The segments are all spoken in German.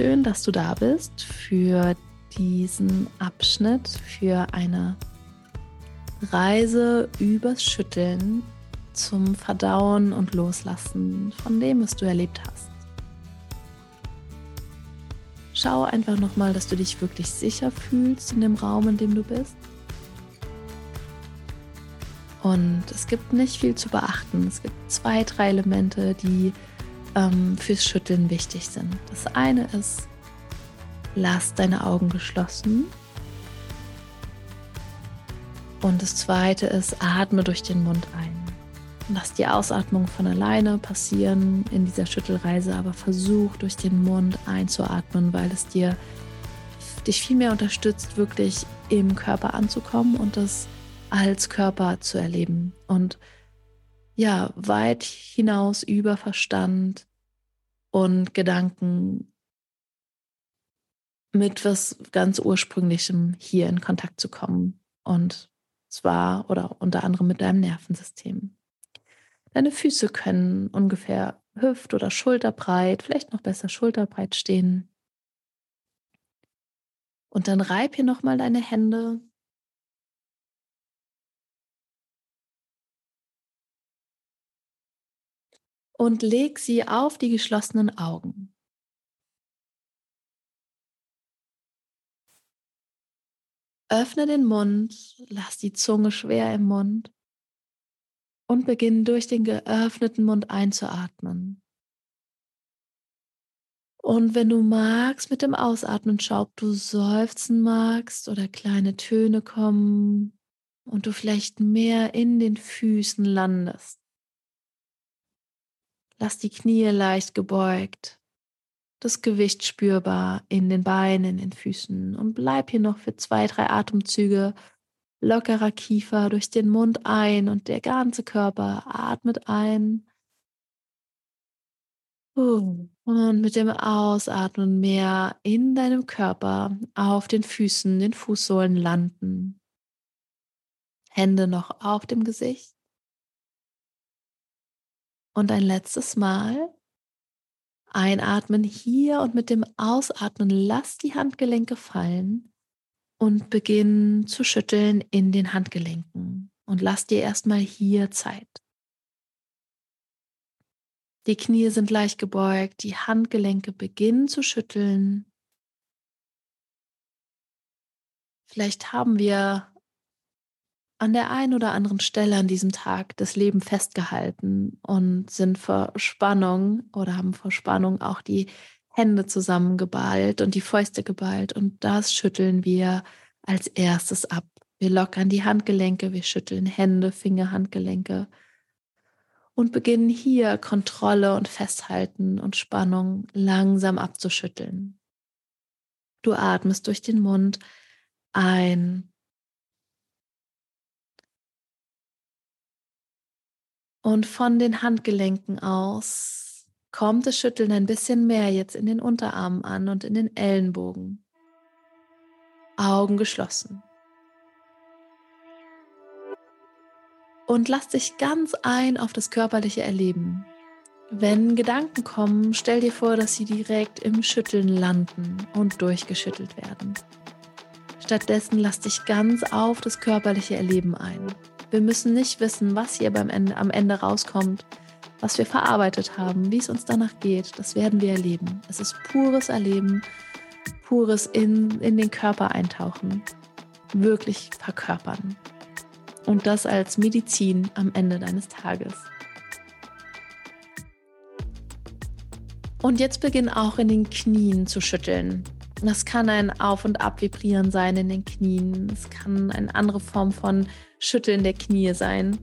Schön, dass du da bist für diesen Abschnitt, für eine Reise übers Schütteln zum Verdauen und Loslassen von dem, was du erlebt hast. Schau einfach nochmal, dass du dich wirklich sicher fühlst in dem Raum, in dem du bist. Und es gibt nicht viel zu beachten. Es gibt zwei, drei Elemente, die ähm, fürs Schütteln wichtig sind. Das eine ist, lass deine Augen geschlossen. Und das zweite ist, atme durch den Mund ein. Lass die Ausatmung von alleine passieren in dieser Schüttelreise, aber versuch durch den Mund einzuatmen, weil es dir dich viel mehr unterstützt, wirklich im Körper anzukommen und das als Körper zu erleben. Und ja, weit hinaus über Verstand und Gedanken mit was ganz Ursprünglichem hier in Kontakt zu kommen. Und zwar oder unter anderem mit deinem Nervensystem. Deine Füße können ungefähr hüft- oder schulterbreit, vielleicht noch besser schulterbreit stehen. Und dann reib hier nochmal deine Hände und leg sie auf die geschlossenen Augen. Öffne den Mund, lass die Zunge schwer im Mund und beginn durch den geöffneten Mund einzuatmen. Und wenn du magst, mit dem Ausatmen schau, ob du seufzen magst oder kleine Töne kommen und du vielleicht mehr in den Füßen landest. Lass die Knie leicht gebeugt, das Gewicht spürbar in den Beinen, in den Füßen und bleib hier noch für zwei, drei Atemzüge lockerer Kiefer durch den Mund ein und der ganze Körper atmet ein. Und mit dem Ausatmen mehr in deinem Körper auf den Füßen, den Fußsohlen landen. Hände noch auf dem Gesicht. Und ein letztes Mal einatmen hier und mit dem Ausatmen lass die Handgelenke fallen und beginn zu schütteln in den Handgelenken und lass dir erstmal hier Zeit. Die Knie sind leicht gebeugt, die Handgelenke beginnen zu schütteln. Vielleicht haben wir an der einen oder anderen Stelle an diesem Tag das Leben festgehalten und sind vor Spannung oder haben vor Spannung auch die Hände zusammengeballt und die Fäuste geballt. Und das schütteln wir als erstes ab. Wir lockern die Handgelenke, wir schütteln Hände, Finger, Handgelenke und beginnen hier Kontrolle und Festhalten und Spannung langsam abzuschütteln. Du atmest durch den Mund ein Und von den Handgelenken aus kommt das Schütteln ein bisschen mehr jetzt in den Unterarmen an und in den Ellenbogen. Augen geschlossen. Und lass dich ganz ein auf das körperliche Erleben. Wenn Gedanken kommen, stell dir vor, dass sie direkt im Schütteln landen und durchgeschüttelt werden. Stattdessen lass dich ganz auf das körperliche Erleben ein. Wir müssen nicht wissen, was hier beim Ende, am Ende rauskommt, was wir verarbeitet haben, wie es uns danach geht. Das werden wir erleben. Es ist pures Erleben, pures in, in den Körper eintauchen, wirklich verkörpern. Und das als Medizin am Ende deines Tages. Und jetzt beginn auch in den Knien zu schütteln. Das kann ein Auf- und Abvibrieren sein in den Knien. Es kann eine andere Form von Schütteln der Knie sein.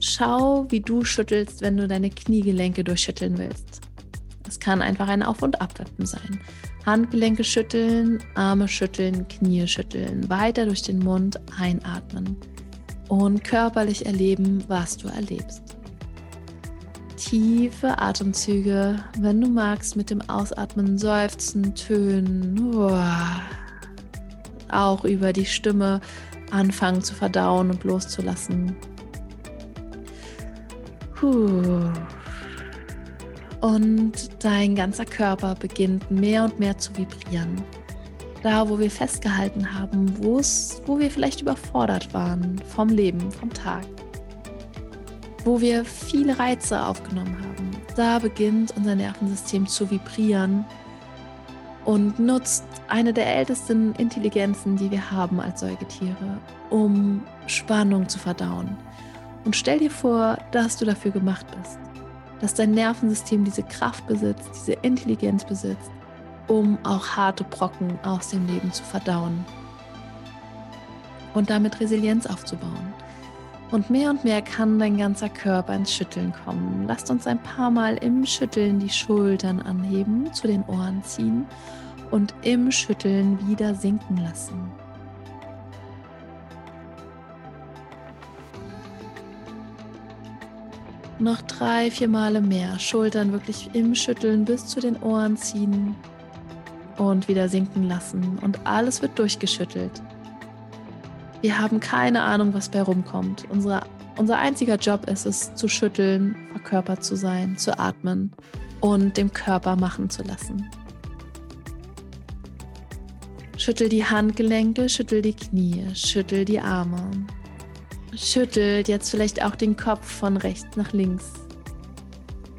schau, wie du schüttelst, wenn du deine Kniegelenke durchschütteln willst. Es kann einfach ein Auf- und Abwippen sein. Handgelenke schütteln, Arme schütteln, Knie schütteln, weiter durch den Mund einatmen und körperlich erleben, was du erlebst. Tiefe Atemzüge, wenn du magst, mit dem Ausatmen seufzen, tönen, auch über die Stimme anfangen zu verdauen und loszulassen. Und dein ganzer Körper beginnt mehr und mehr zu vibrieren. Da, wo wir festgehalten haben, wo wir vielleicht überfordert waren vom Leben, vom Tag, wo wir viele Reize aufgenommen haben, da beginnt unser Nervensystem zu vibrieren und nutzt eine der ältesten Intelligenzen, die wir haben als Säugetiere, um Spannung zu verdauen. Und stell dir vor, dass du dafür gemacht bist, dass dein Nervensystem diese Kraft besitzt, diese Intelligenz besitzt, um auch harte Brocken aus dem Leben zu verdauen und damit Resilienz aufzubauen. Und mehr und mehr kann dein ganzer Körper ins Schütteln kommen. Lasst uns ein paar Mal im Schütteln die Schultern anheben, zu den Ohren ziehen und im Schütteln wieder sinken lassen. Noch drei, vier Male mehr. Schultern wirklich im Schütteln bis zu den Ohren ziehen und wieder sinken lassen. Und alles wird durchgeschüttelt. Wir haben keine Ahnung, was bei rumkommt. Unsere, unser einziger Job ist es, zu schütteln, verkörpert zu sein, zu atmen und dem Körper machen zu lassen. Schüttel die Handgelenke, schüttel die Knie, schüttel die Arme. Schüttelt jetzt vielleicht auch den Kopf von rechts nach links.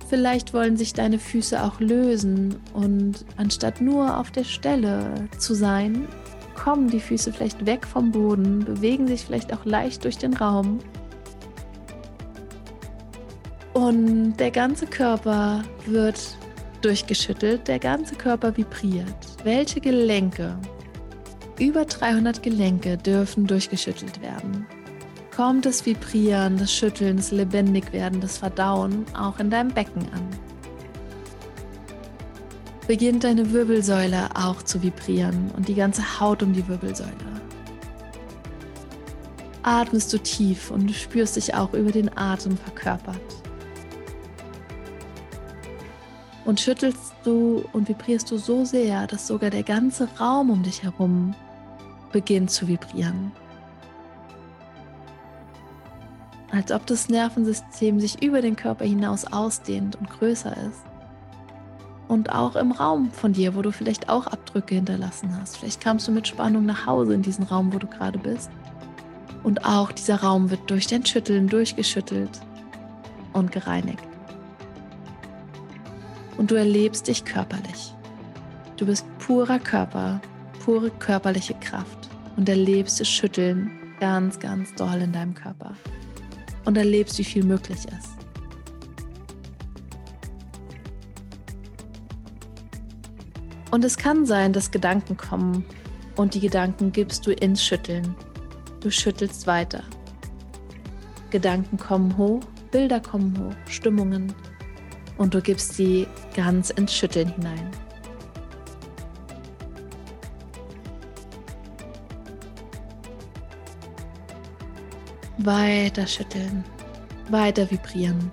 Vielleicht wollen sich deine Füße auch lösen und anstatt nur auf der Stelle zu sein, kommen die Füße vielleicht weg vom Boden, bewegen sich vielleicht auch leicht durch den Raum. Und der ganze Körper wird durchgeschüttelt, der ganze Körper vibriert. Welche Gelenke? Über 300 Gelenke dürfen durchgeschüttelt werden. Kommt das Vibrieren, das Schütteln, das Lebendigwerden, das Verdauen auch in deinem Becken an beginnt deine Wirbelsäule auch zu vibrieren und die ganze Haut um die Wirbelsäule. Atmest du tief und du spürst dich auch über den Atem verkörpert. Und schüttelst du und vibrierst du so sehr, dass sogar der ganze Raum um dich herum beginnt zu vibrieren. Als ob das Nervensystem sich über den Körper hinaus ausdehnt und größer ist und auch im Raum von dir, wo du vielleicht auch Abdrücke hinterlassen hast. Vielleicht kamst du mit Spannung nach Hause in diesen Raum, wo du gerade bist. Und auch dieser Raum wird durch dein Schütteln durchgeschüttelt und gereinigt. Und du erlebst dich körperlich. Du bist purer Körper, pure körperliche Kraft und erlebst das Schütteln ganz, ganz doll in deinem Körper. Und erlebst, wie viel möglich ist. Und es kann sein, dass Gedanken kommen und die Gedanken gibst du ins Schütteln. Du schüttelst weiter. Gedanken kommen hoch, Bilder kommen hoch, Stimmungen und du gibst sie ganz ins Schütteln hinein. Weiter schütteln, weiter vibrieren.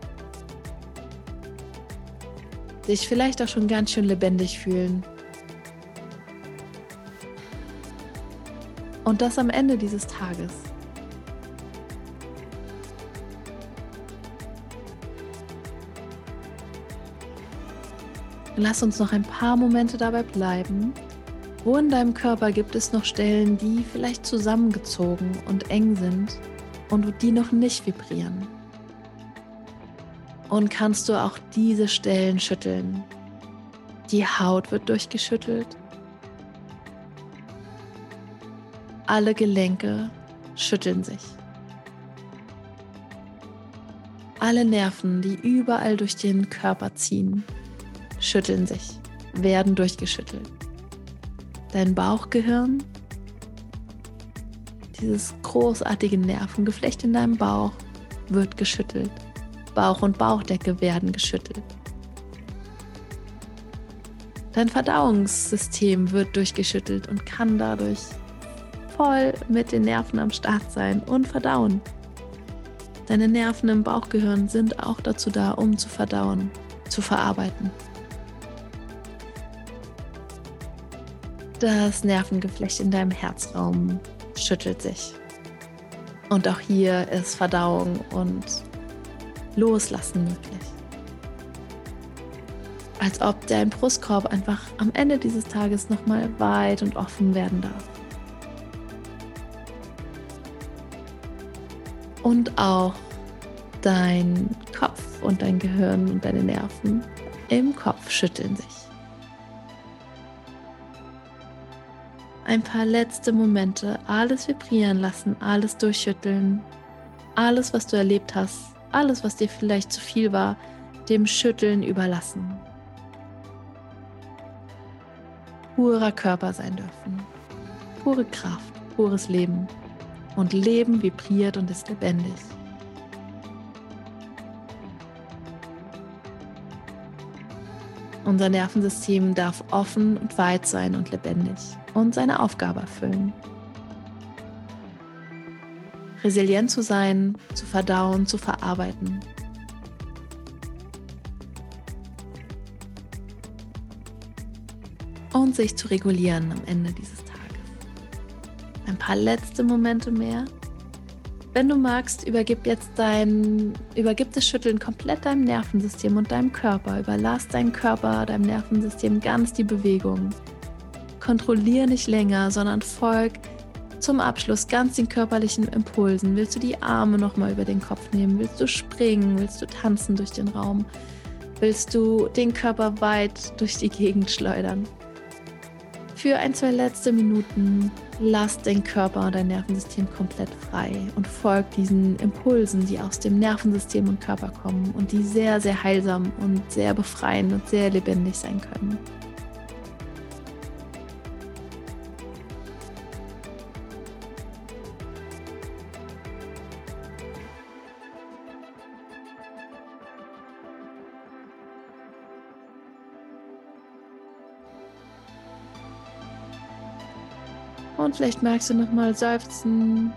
Dich vielleicht auch schon ganz schön lebendig fühlen Und das am Ende dieses Tages. Lass uns noch ein paar Momente dabei bleiben. Wo in deinem Körper gibt es noch Stellen, die vielleicht zusammengezogen und eng sind und die noch nicht vibrieren? Und kannst du auch diese Stellen schütteln? Die Haut wird durchgeschüttelt, Alle Gelenke schütteln sich. Alle Nerven, die überall durch den Körper ziehen, schütteln sich, werden durchgeschüttelt. Dein Bauchgehirn, dieses großartige Nervengeflecht in deinem Bauch, wird geschüttelt. Bauch und Bauchdecke werden geschüttelt. Dein Verdauungssystem wird durchgeschüttelt und kann dadurch voll mit den Nerven am Start sein und verdauen. Deine Nerven im Bauchgehirn sind auch dazu da, um zu verdauen, zu verarbeiten. Das Nervengeflecht in deinem Herzraum schüttelt sich. Und auch hier ist Verdauung und Loslassen möglich. Als ob dein Brustkorb einfach am Ende dieses Tages nochmal weit und offen werden darf. Und auch dein Kopf und dein Gehirn und deine Nerven im Kopf schütteln sich. ein paar letzte Momente alles vibrieren lassen, alles durchschütteln, alles, was du erlebt hast, alles, was dir vielleicht zu viel war, dem Schütteln überlassen. Purer Körper sein dürfen, pure Kraft, pures Leben. Und Leben vibriert und ist lebendig. Unser Nervensystem darf offen und weit sein und lebendig und seine Aufgabe erfüllen. Resilient zu sein, zu verdauen, zu verarbeiten. Und sich zu regulieren am Ende dieses Tages. Ein paar letzte Momente mehr wenn du magst, übergib jetzt dein, übergib das Schütteln komplett deinem Nervensystem und deinem Körper. Überlass deinem Körper, deinem Nervensystem ganz die Bewegung. Kontrollier nicht länger, sondern folg zum Abschluss ganz den körperlichen Impulsen. Willst du die Arme nochmal über den Kopf nehmen? Willst du springen? Willst du tanzen durch den Raum? Willst du den Körper weit durch die Gegend schleudern? Für ein, zwei letzte Minuten lass den Körper und dein Nervensystem komplett frei und folg diesen Impulsen, die aus dem Nervensystem und Körper kommen und die sehr, sehr heilsam und sehr befreiend und sehr lebendig sein können. Und vielleicht magst du nochmal seufzen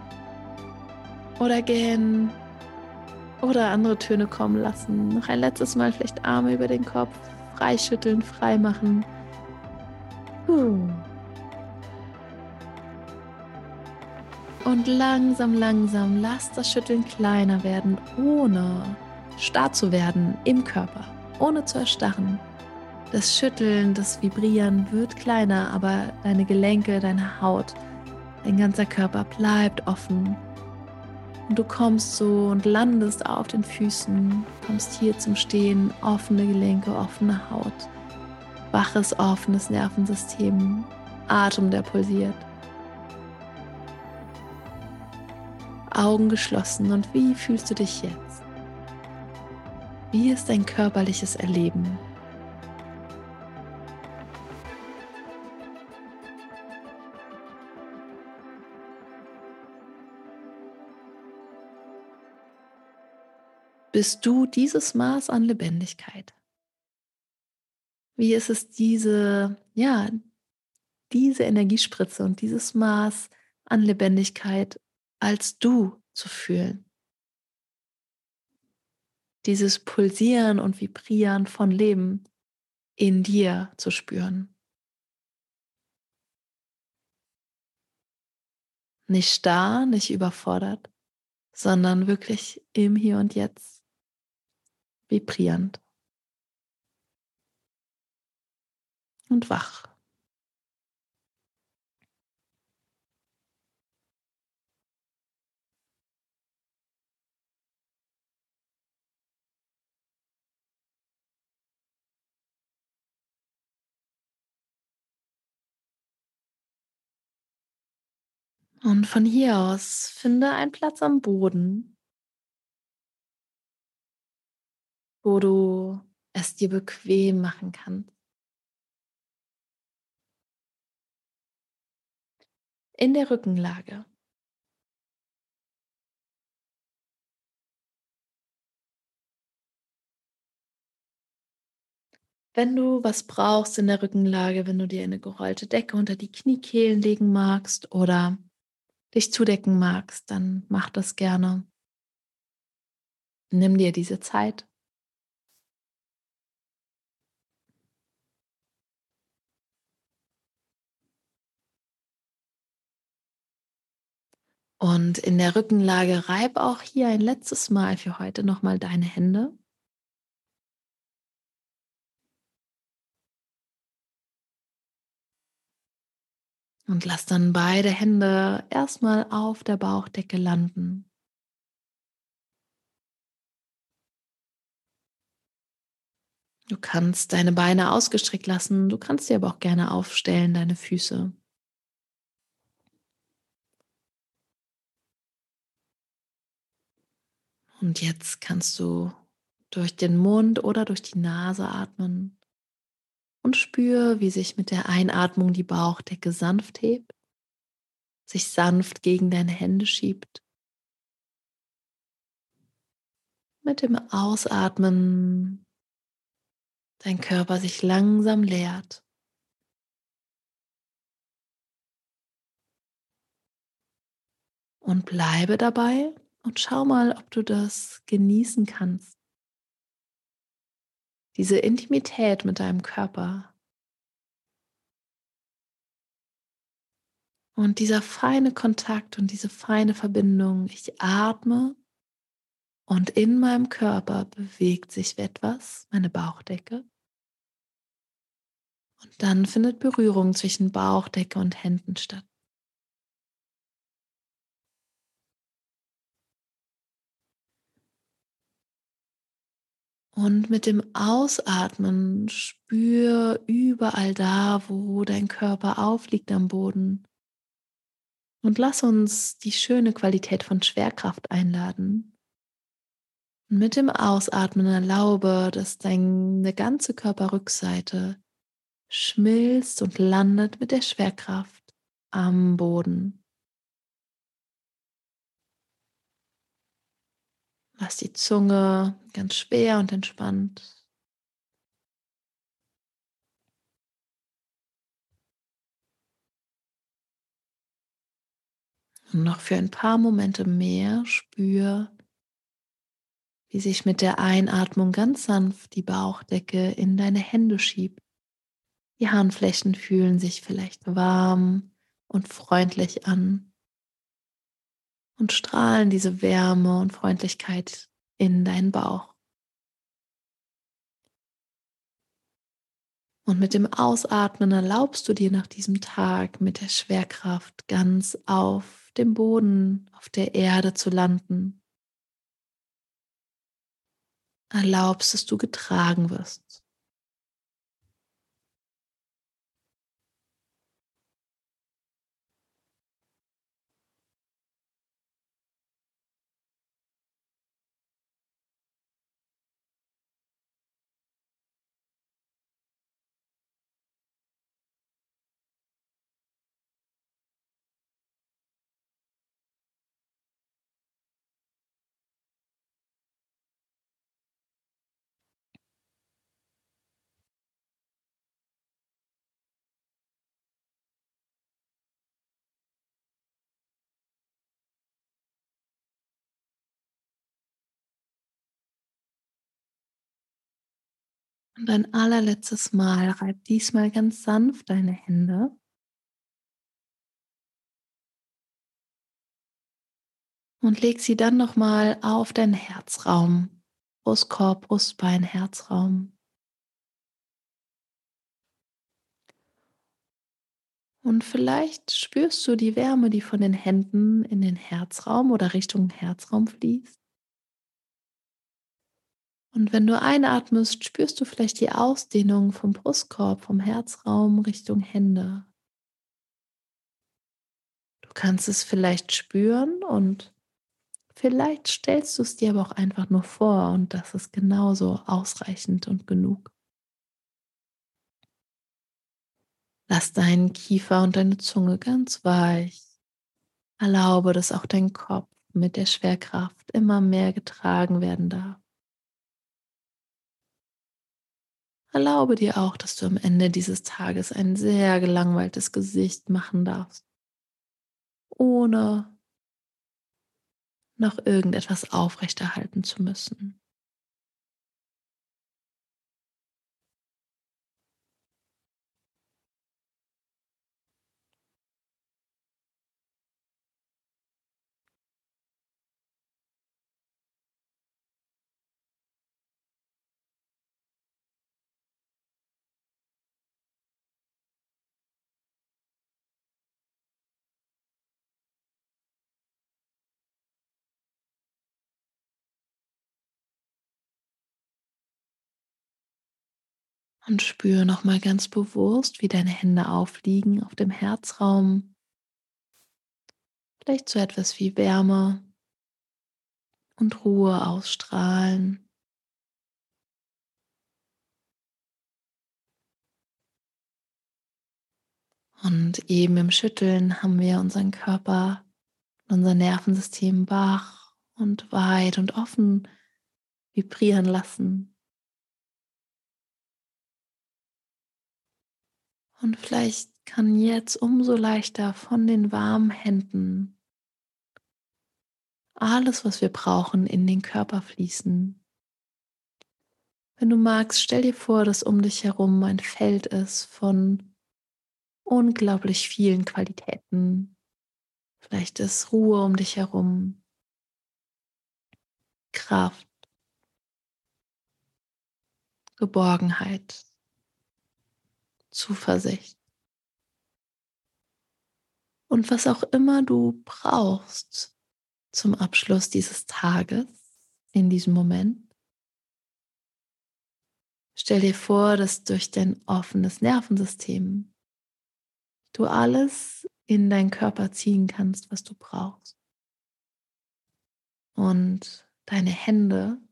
oder gähnen oder andere Töne kommen lassen. Noch ein letztes Mal vielleicht Arme über den Kopf, freischütteln, frei machen. Und langsam, langsam lass das Schütteln kleiner werden, ohne starr zu werden im Körper, ohne zu erstarren. Das Schütteln, das Vibrieren wird kleiner, aber deine Gelenke, deine Haut, dein ganzer Körper bleibt offen. Und du kommst so und landest auf den Füßen, kommst hier zum Stehen, offene Gelenke, offene Haut, waches, offenes Nervensystem, Atem, der pulsiert. Augen geschlossen und wie fühlst du dich jetzt? Wie ist dein körperliches Erleben? Bist du dieses Maß an Lebendigkeit? Wie ist es diese, ja, diese Energiespritze und dieses Maß an Lebendigkeit als du zu fühlen? Dieses Pulsieren und Vibrieren von Leben in dir zu spüren. Nicht starr, nicht überfordert, sondern wirklich im Hier und Jetzt vibrierend und wach. Und von hier aus finde einen Platz am Boden, wo du es dir bequem machen kannst. In der Rückenlage. Wenn du was brauchst in der Rückenlage, wenn du dir eine gerollte Decke unter die Kniekehlen legen magst oder dich zudecken magst, dann mach das gerne. Nimm dir diese Zeit. Und in der Rückenlage reib auch hier ein letztes Mal für heute nochmal deine Hände. Und lass dann beide Hände erstmal auf der Bauchdecke landen. Du kannst deine Beine ausgestreckt lassen, du kannst sie aber auch gerne aufstellen, deine Füße. Und jetzt kannst du durch den Mund oder durch die Nase atmen und spür, wie sich mit der Einatmung die Bauchdecke sanft hebt, sich sanft gegen deine Hände schiebt. Mit dem Ausatmen dein Körper sich langsam leert. Und bleibe dabei und schau mal, ob du das genießen kannst. Diese Intimität mit deinem Körper. Und dieser feine Kontakt und diese feine Verbindung. Ich atme und in meinem Körper bewegt sich etwas, meine Bauchdecke. Und dann findet Berührung zwischen Bauchdecke und Händen statt. Und mit dem Ausatmen spür überall da, wo dein Körper aufliegt am Boden. Und lass uns die schöne Qualität von Schwerkraft einladen. Und mit dem Ausatmen erlaube, dass deine ganze Körperrückseite schmilzt und landet mit der Schwerkraft am Boden. Lass die Zunge ganz schwer und entspannt. Und noch für ein paar Momente mehr spür, wie sich mit der Einatmung ganz sanft die Bauchdecke in deine Hände schiebt. Die Handflächen fühlen sich vielleicht warm und freundlich an und strahlen diese Wärme und Freundlichkeit in deinen Bauch. Und mit dem Ausatmen erlaubst du dir nach diesem Tag mit der Schwerkraft ganz auf dem Boden, auf der Erde zu landen. Erlaubst, dass du getragen wirst. Und ein allerletztes Mal reib diesmal ganz sanft deine Hände. Und leg sie dann nochmal auf deinen Herzraum. Brustkorb, Brustbein, Herzraum. Und vielleicht spürst du die Wärme, die von den Händen in den Herzraum oder Richtung Herzraum fließt. Und wenn du einatmest, spürst du vielleicht die Ausdehnung vom Brustkorb, vom Herzraum Richtung Hände. Du kannst es vielleicht spüren und vielleicht stellst du es dir aber auch einfach nur vor und das ist genauso ausreichend und genug. Lass deinen Kiefer und deine Zunge ganz weich. Erlaube, dass auch dein Kopf mit der Schwerkraft immer mehr getragen werden darf. Erlaube dir auch, dass du am Ende dieses Tages ein sehr gelangweiltes Gesicht machen darfst, ohne noch irgendetwas aufrechterhalten zu müssen. Und spüre nochmal ganz bewusst, wie deine Hände aufliegen auf dem Herzraum. Vielleicht so etwas wie Wärme und Ruhe ausstrahlen. Und eben im Schütteln haben wir unseren Körper, unser Nervensystem wach und weit und offen vibrieren lassen. Und vielleicht kann jetzt umso leichter von den warmen Händen alles, was wir brauchen, in den Körper fließen. Wenn du magst, stell dir vor, dass um dich herum ein Feld ist von unglaublich vielen Qualitäten. Vielleicht ist Ruhe um dich herum, Kraft, Geborgenheit, Zuversicht. Und was auch immer du brauchst zum Abschluss dieses Tages, in diesem Moment, stell dir vor, dass durch dein offenes Nervensystem du alles in deinen Körper ziehen kannst, was du brauchst. Und deine Hände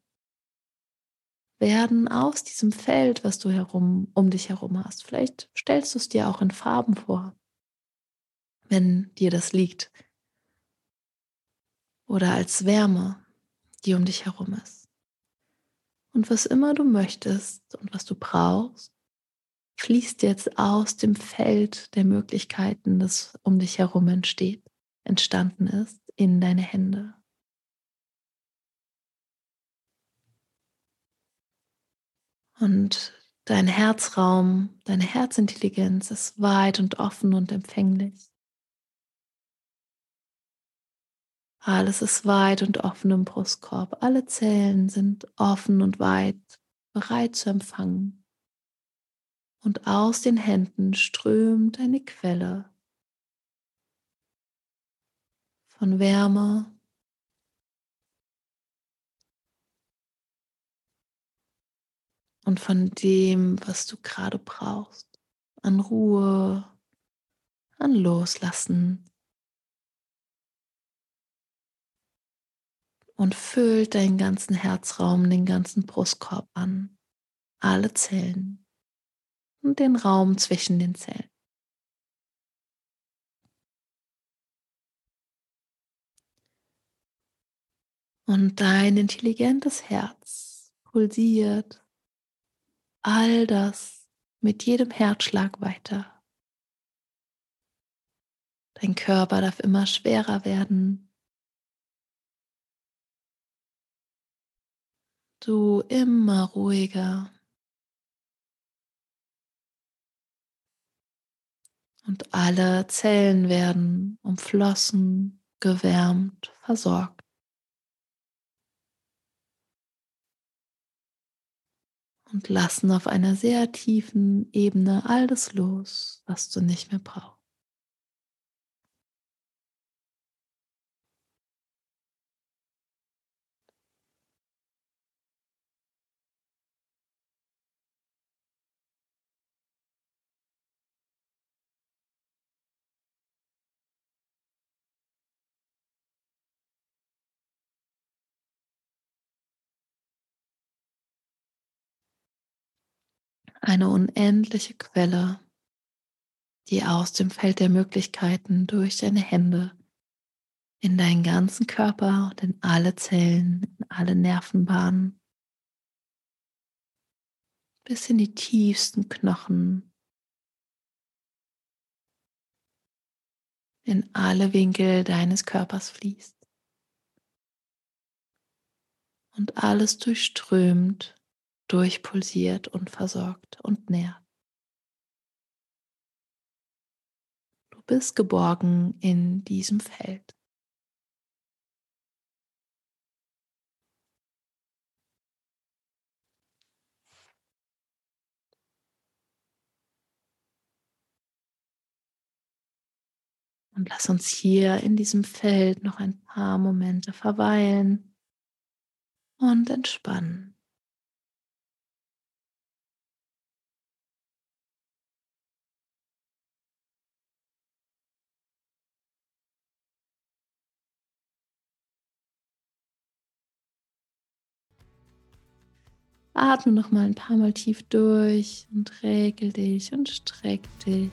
werden aus diesem Feld, was du herum, um dich herum hast. Vielleicht stellst du es dir auch in Farben vor, wenn dir das liegt. Oder als Wärme, die um dich herum ist. Und was immer du möchtest und was du brauchst, fließt jetzt aus dem Feld der Möglichkeiten, das um dich herum entsteht, entstanden ist, in deine Hände. Und dein Herzraum, deine Herzintelligenz ist weit und offen und empfänglich. Alles ist weit und offen im Brustkorb. Alle Zellen sind offen und weit, bereit zu empfangen. Und aus den Händen strömt eine Quelle von Wärme, und von dem, was du gerade brauchst. An Ruhe, an Loslassen. Und füllt deinen ganzen Herzraum, den ganzen Brustkorb an. Alle Zellen und den Raum zwischen den Zellen. Und dein intelligentes Herz pulsiert all das mit jedem Herzschlag weiter. Dein Körper darf immer schwerer werden. Du immer ruhiger. Und alle Zellen werden umflossen, gewärmt, versorgt. Und lassen auf einer sehr tiefen Ebene alles los, was du nicht mehr brauchst. Eine unendliche Quelle, die aus dem Feld der Möglichkeiten durch deine Hände in deinen ganzen Körper und in alle Zellen, in alle Nervenbahnen bis in die tiefsten Knochen, in alle Winkel deines Körpers fließt und alles durchströmt, durchpulsiert und versorgt und nährt. Du bist geborgen in diesem Feld. Und lass uns hier in diesem Feld noch ein paar Momente verweilen und entspannen. Atme noch mal ein paar Mal tief durch und regel dich und streck dich.